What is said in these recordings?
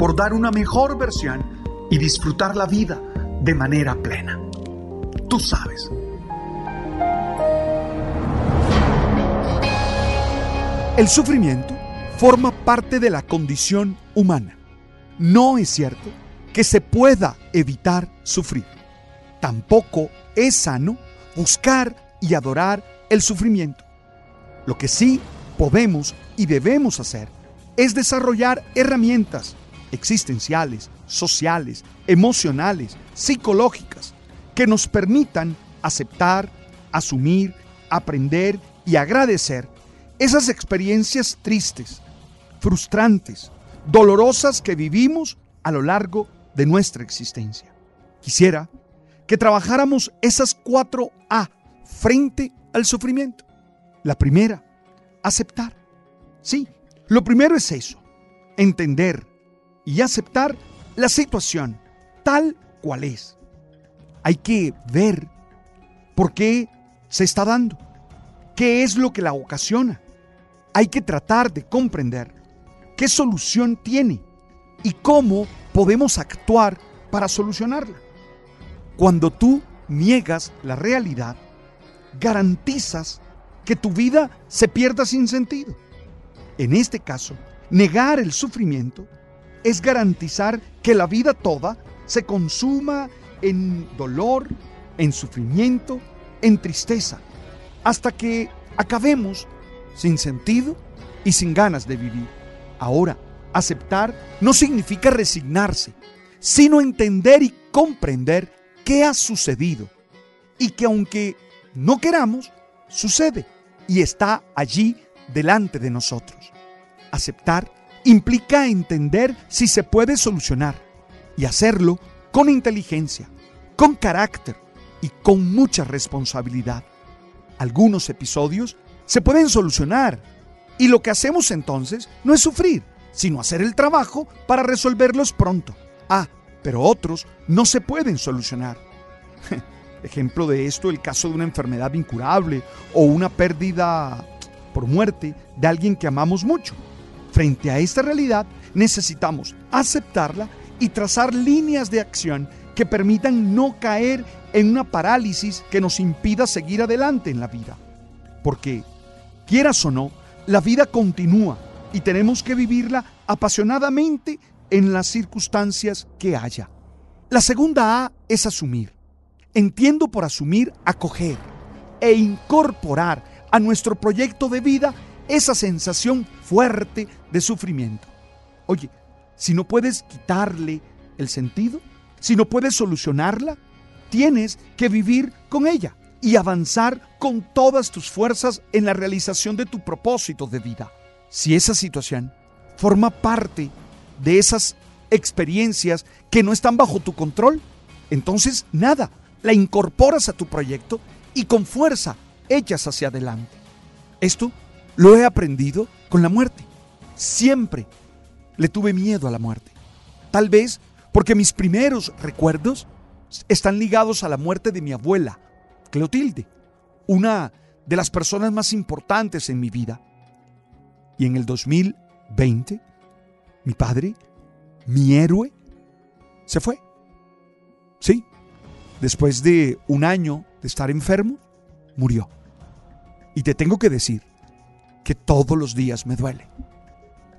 por dar una mejor versión y disfrutar la vida de manera plena. Tú sabes. El sufrimiento forma parte de la condición humana. No es cierto que se pueda evitar sufrir. Tampoco es sano buscar y adorar el sufrimiento. Lo que sí podemos y debemos hacer es desarrollar herramientas existenciales, sociales, emocionales, psicológicas, que nos permitan aceptar, asumir, aprender y agradecer esas experiencias tristes, frustrantes, dolorosas que vivimos a lo largo de nuestra existencia. Quisiera que trabajáramos esas cuatro A frente al sufrimiento. La primera, aceptar. Sí, lo primero es eso, entender, y aceptar la situación tal cual es. Hay que ver por qué se está dando, qué es lo que la ocasiona. Hay que tratar de comprender qué solución tiene y cómo podemos actuar para solucionarla. Cuando tú niegas la realidad, garantizas que tu vida se pierda sin sentido. En este caso, negar el sufrimiento es garantizar que la vida toda se consuma en dolor, en sufrimiento, en tristeza, hasta que acabemos sin sentido y sin ganas de vivir. Ahora, aceptar no significa resignarse, sino entender y comprender qué ha sucedido y que aunque no queramos, sucede y está allí delante de nosotros. Aceptar implica entender si se puede solucionar y hacerlo con inteligencia, con carácter y con mucha responsabilidad. Algunos episodios se pueden solucionar y lo que hacemos entonces no es sufrir, sino hacer el trabajo para resolverlos pronto. Ah, pero otros no se pueden solucionar. Ejemplo de esto, el caso de una enfermedad incurable o una pérdida por muerte de alguien que amamos mucho. Frente a esta realidad, necesitamos aceptarla y trazar líneas de acción que permitan no caer en una parálisis que nos impida seguir adelante en la vida. Porque, quieras o no, la vida continúa y tenemos que vivirla apasionadamente en las circunstancias que haya. La segunda A es asumir. Entiendo por asumir acoger e incorporar a nuestro proyecto de vida esa sensación fuerte de sufrimiento. Oye, si no puedes quitarle el sentido, si no puedes solucionarla, tienes que vivir con ella y avanzar con todas tus fuerzas en la realización de tu propósito de vida. Si esa situación forma parte de esas experiencias que no están bajo tu control, entonces nada, la incorporas a tu proyecto y con fuerza echas hacia adelante. Esto lo he aprendido con la muerte. Siempre le tuve miedo a la muerte. Tal vez porque mis primeros recuerdos están ligados a la muerte de mi abuela, Cleotilde, una de las personas más importantes en mi vida. Y en el 2020, mi padre, mi héroe, se fue. Sí, después de un año de estar enfermo, murió. Y te tengo que decir que todos los días me duele.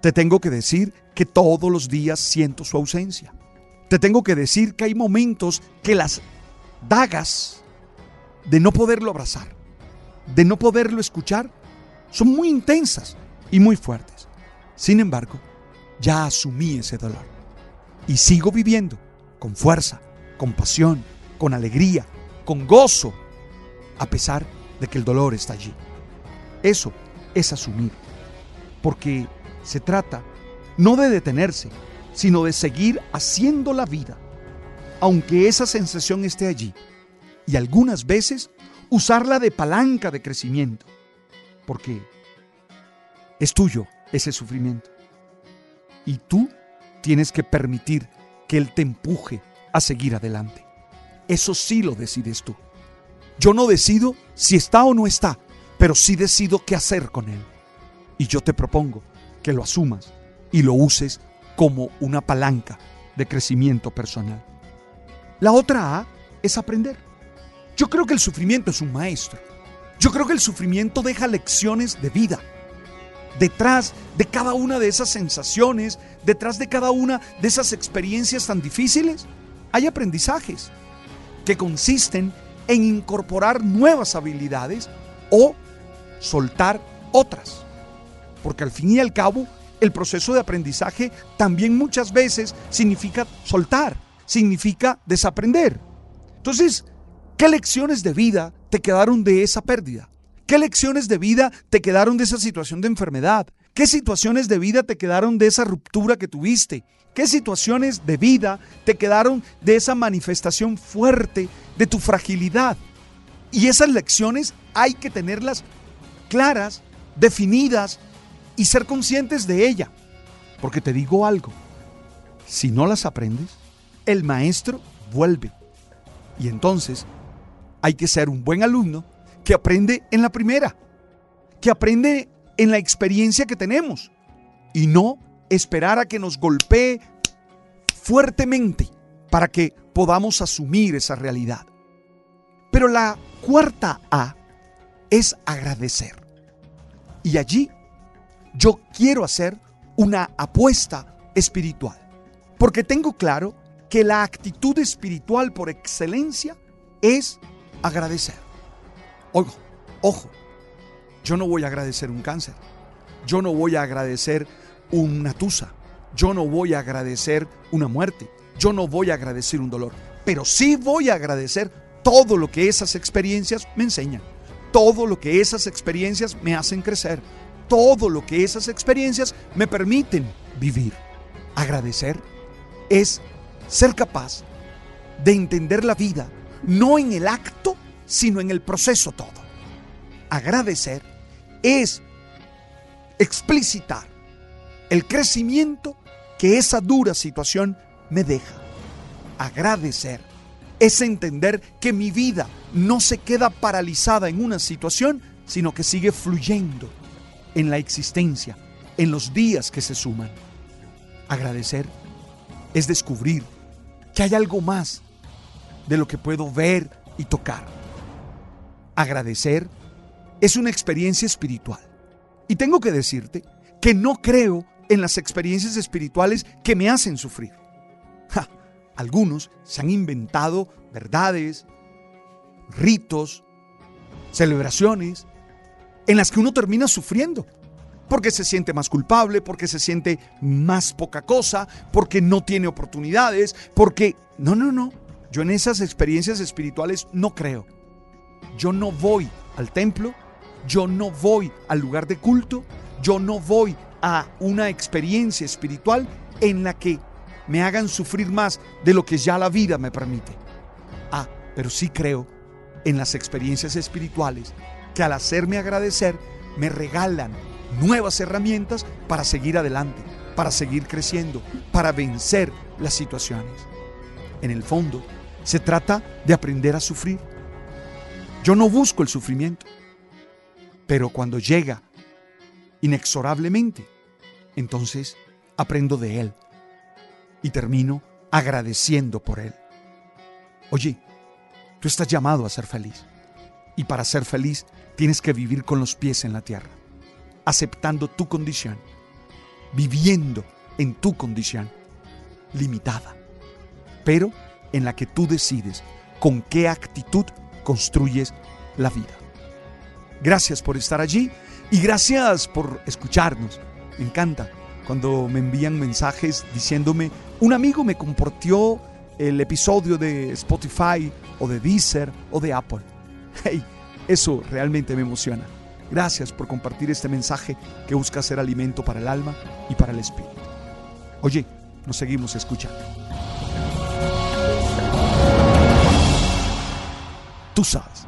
Te tengo que decir que todos los días siento su ausencia. Te tengo que decir que hay momentos que las dagas de no poderlo abrazar, de no poderlo escuchar, son muy intensas y muy fuertes. Sin embargo, ya asumí ese dolor y sigo viviendo con fuerza, con pasión, con alegría, con gozo, a pesar de que el dolor está allí. Eso es asumir, porque se trata no de detenerse, sino de seguir haciendo la vida, aunque esa sensación esté allí, y algunas veces usarla de palanca de crecimiento, porque es tuyo ese sufrimiento. Y tú tienes que permitir que Él te empuje a seguir adelante. Eso sí lo decides tú. Yo no decido si está o no está, pero sí decido qué hacer con Él. Y yo te propongo que lo asumas y lo uses como una palanca de crecimiento personal. La otra A es aprender. Yo creo que el sufrimiento es un maestro. Yo creo que el sufrimiento deja lecciones de vida. Detrás de cada una de esas sensaciones, detrás de cada una de esas experiencias tan difíciles, hay aprendizajes que consisten en incorporar nuevas habilidades o soltar otras. Porque al fin y al cabo, el proceso de aprendizaje también muchas veces significa soltar, significa desaprender. Entonces, ¿qué lecciones de vida te quedaron de esa pérdida? ¿Qué lecciones de vida te quedaron de esa situación de enfermedad? ¿Qué situaciones de vida te quedaron de esa ruptura que tuviste? ¿Qué situaciones de vida te quedaron de esa manifestación fuerte de tu fragilidad? Y esas lecciones hay que tenerlas claras, definidas y ser conscientes de ella. Porque te digo algo, si no las aprendes, el maestro vuelve. Y entonces hay que ser un buen alumno que aprende en la primera, que aprende en la experiencia que tenemos y no esperar a que nos golpee fuertemente para que podamos asumir esa realidad. Pero la cuarta A es agradecer. Y allí yo quiero hacer una apuesta espiritual, porque tengo claro que la actitud espiritual por excelencia es agradecer. Ojo, ojo, yo no voy a agradecer un cáncer, yo no voy a agradecer una tusa, yo no voy a agradecer una muerte, yo no voy a agradecer un dolor, pero sí voy a agradecer todo lo que esas experiencias me enseñan, todo lo que esas experiencias me hacen crecer, todo lo que esas experiencias me permiten vivir. Agradecer es ser capaz de entender la vida, no en el acto, sino en el proceso todo. Agradecer es explicitar el crecimiento que esa dura situación me deja. Agradecer es entender que mi vida no se queda paralizada en una situación, sino que sigue fluyendo en la existencia, en los días que se suman. Agradecer es descubrir que hay algo más de lo que puedo ver y tocar. Agradecer es una experiencia espiritual. Y tengo que decirte que no creo en las experiencias espirituales que me hacen sufrir. Algunos se han inventado verdades, ritos, celebraciones en las que uno termina sufriendo. Porque se siente más culpable, porque se siente más poca cosa, porque no tiene oportunidades, porque... No, no, no. Yo en esas experiencias espirituales no creo. Yo no voy al templo, yo no voy al lugar de culto, yo no voy a una experiencia espiritual en la que me hagan sufrir más de lo que ya la vida me permite. Ah, pero sí creo en las experiencias espirituales que al hacerme agradecer me regalan nuevas herramientas para seguir adelante, para seguir creciendo, para vencer las situaciones. En el fondo, se trata de aprender a sufrir. Yo no busco el sufrimiento, pero cuando llega inexorablemente, entonces aprendo de él y termino agradeciendo por él. Oye, tú estás llamado a ser feliz y para ser feliz tienes que vivir con los pies en la tierra, aceptando tu condición, viviendo en tu condición limitada, pero en la que tú decides con qué actitud construyes la vida. Gracias por estar allí y gracias por escucharnos. Me encanta cuando me envían mensajes diciéndome, un amigo me compartió el episodio de Spotify o de Deezer o de Apple. Hey, eso realmente me emociona. Gracias por compartir este mensaje que busca ser alimento para el alma y para el espíritu. Oye, nos seguimos escuchando. Tú sabes.